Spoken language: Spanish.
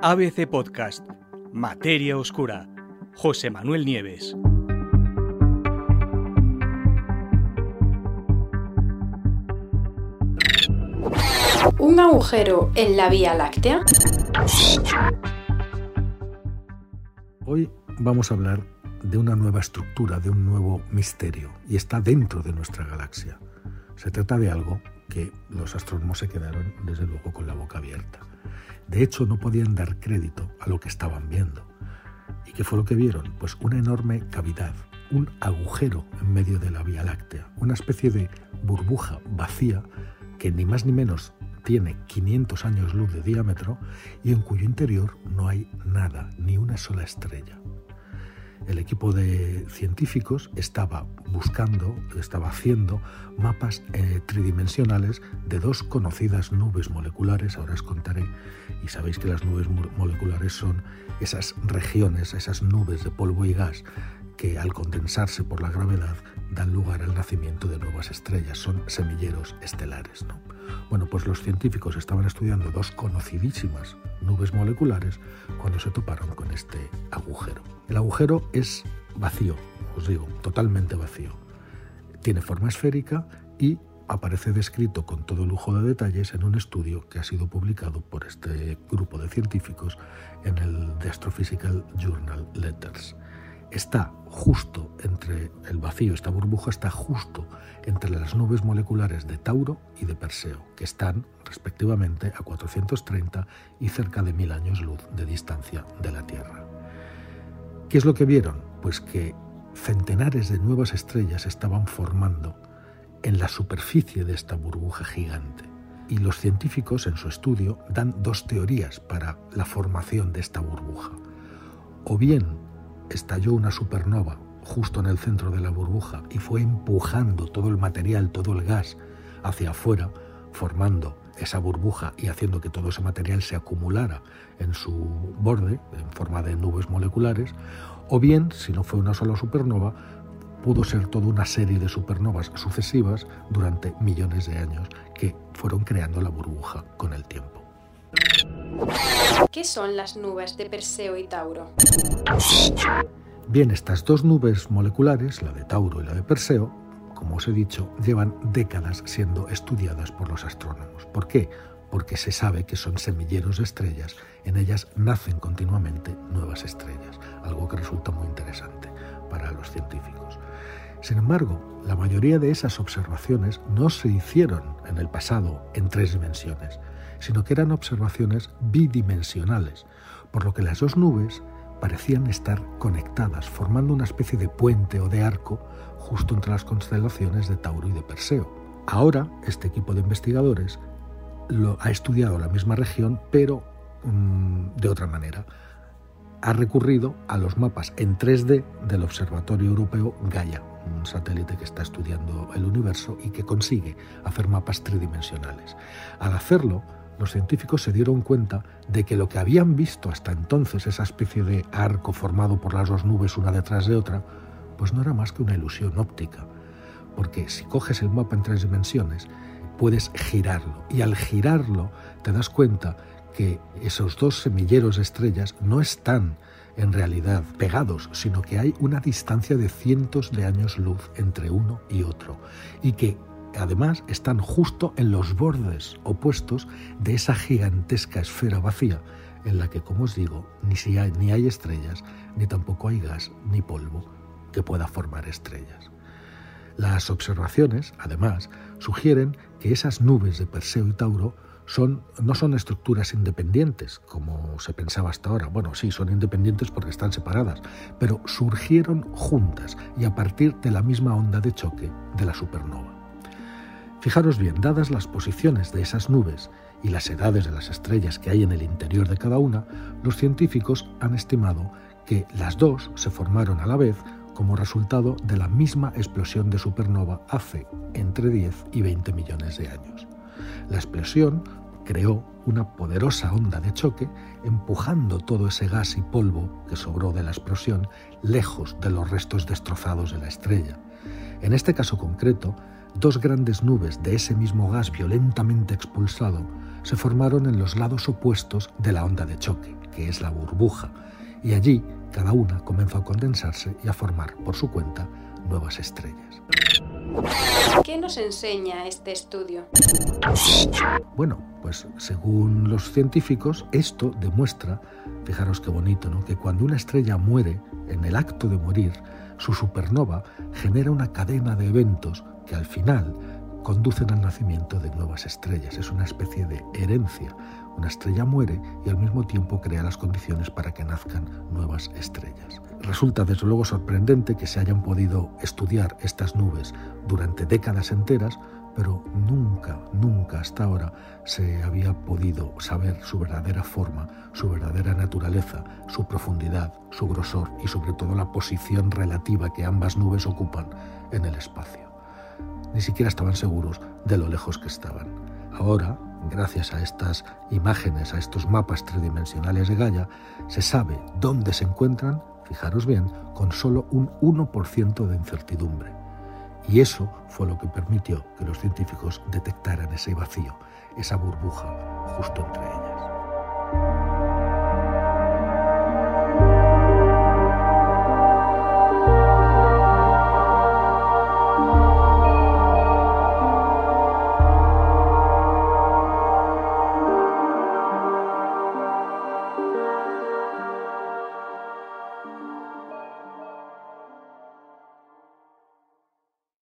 ABC Podcast, Materia Oscura, José Manuel Nieves. ¿Un agujero en la Vía Láctea? Hoy vamos a hablar de una nueva estructura, de un nuevo misterio, y está dentro de nuestra galaxia. Se trata de algo que los astrónomos se quedaron, desde luego, con la boca abierta. De hecho, no podían dar crédito a lo que estaban viendo. ¿Y qué fue lo que vieron? Pues una enorme cavidad, un agujero en medio de la Vía Láctea, una especie de burbuja vacía que ni más ni menos tiene 500 años luz de diámetro y en cuyo interior no hay nada, ni una sola estrella el equipo de científicos estaba buscando, estaba haciendo mapas eh, tridimensionales de dos conocidas nubes moleculares, ahora os contaré, y sabéis que las nubes moleculares son esas regiones, esas nubes de polvo y gas que al condensarse por la gravedad dan lugar al nacimiento de nuevas estrellas, son semilleros estelares. ¿no? Bueno, pues los científicos estaban estudiando dos conocidísimas nubes moleculares cuando se toparon con este agujero. El agujero es vacío, os digo, totalmente vacío. Tiene forma esférica y aparece descrito con todo lujo de detalles en un estudio que ha sido publicado por este grupo de científicos en el The Astrophysical Journal Letters está justo entre el vacío, esta burbuja está justo entre las nubes moleculares de Tauro y de Perseo, que están respectivamente a 430 y cerca de mil años luz de distancia de la Tierra. ¿Qué es lo que vieron? Pues que centenares de nuevas estrellas estaban formando en la superficie de esta burbuja gigante. Y los científicos en su estudio dan dos teorías para la formación de esta burbuja. O bien estalló una supernova justo en el centro de la burbuja y fue empujando todo el material, todo el gas hacia afuera, formando esa burbuja y haciendo que todo ese material se acumulara en su borde en forma de nubes moleculares, o bien, si no fue una sola supernova, pudo ser toda una serie de supernovas sucesivas durante millones de años que fueron creando la burbuja con el tiempo. ¿Qué son las nubes de Perseo y Tauro? Bien, estas dos nubes moleculares, la de Tauro y la de Perseo, como os he dicho, llevan décadas siendo estudiadas por los astrónomos. ¿Por qué? Porque se sabe que son semilleros de estrellas, en ellas nacen continuamente nuevas estrellas, algo que resulta muy interesante para los científicos. Sin embargo, la mayoría de esas observaciones no se hicieron en el pasado en tres dimensiones, sino que eran observaciones bidimensionales, por lo que las dos nubes parecían estar conectadas, formando una especie de puente o de arco justo entre las constelaciones de Tauro y de Perseo. Ahora, este equipo de investigadores lo, ha estudiado la misma región, pero mm, de otra manera. Ha recurrido a los mapas en 3D del Observatorio Europeo Gaia, un satélite que está estudiando el universo y que consigue hacer mapas tridimensionales. Al hacerlo, los científicos se dieron cuenta de que lo que habían visto hasta entonces, esa especie de arco formado por las dos nubes una detrás de otra, pues no era más que una ilusión óptica. Porque si coges el mapa en tres dimensiones, puedes girarlo. Y al girarlo te das cuenta que esos dos semilleros de estrellas no están en realidad pegados, sino que hay una distancia de cientos de años luz entre uno y otro. Y que además están justo en los bordes opuestos de esa gigantesca esfera vacía en la que, como os digo, ni, si hay, ni hay estrellas, ni tampoco hay gas ni polvo que pueda formar estrellas. Las observaciones, además, sugieren que esas nubes de Perseo y Tauro son, no son estructuras independientes, como se pensaba hasta ahora. Bueno, sí, son independientes porque están separadas, pero surgieron juntas y a partir de la misma onda de choque de la supernova. Fijaros bien, dadas las posiciones de esas nubes y las edades de las estrellas que hay en el interior de cada una, los científicos han estimado que las dos se formaron a la vez como resultado de la misma explosión de supernova hace entre 10 y 20 millones de años. La explosión creó una poderosa onda de choque empujando todo ese gas y polvo que sobró de la explosión lejos de los restos destrozados de la estrella. En este caso concreto, dos grandes nubes de ese mismo gas violentamente expulsado se formaron en los lados opuestos de la onda de choque, que es la burbuja, y allí cada una comenzó a condensarse y a formar por su cuenta nuevas estrellas. ¿Qué nos enseña este estudio? Bueno, pues según los científicos, esto demuestra, fijaros qué bonito, ¿no? que cuando una estrella muere, en el acto de morir, su supernova genera una cadena de eventos que al final conducen al nacimiento de nuevas estrellas. Es una especie de herencia. Una estrella muere y al mismo tiempo crea las condiciones para que nazcan nuevas estrellas. Resulta desde luego sorprendente que se hayan podido estudiar estas nubes durante décadas enteras, pero nunca, nunca hasta ahora se había podido saber su verdadera forma, su verdadera naturaleza, su profundidad, su grosor y sobre todo la posición relativa que ambas nubes ocupan en el espacio. Ni siquiera estaban seguros de lo lejos que estaban. Ahora, gracias a estas imágenes, a estos mapas tridimensionales de Gaia, se sabe dónde se encuentran, fijaros bien, con solo un 1% de incertidumbre. Y eso fue lo que permitió que los científicos detectaran ese vacío, esa burbuja justo entre ellas.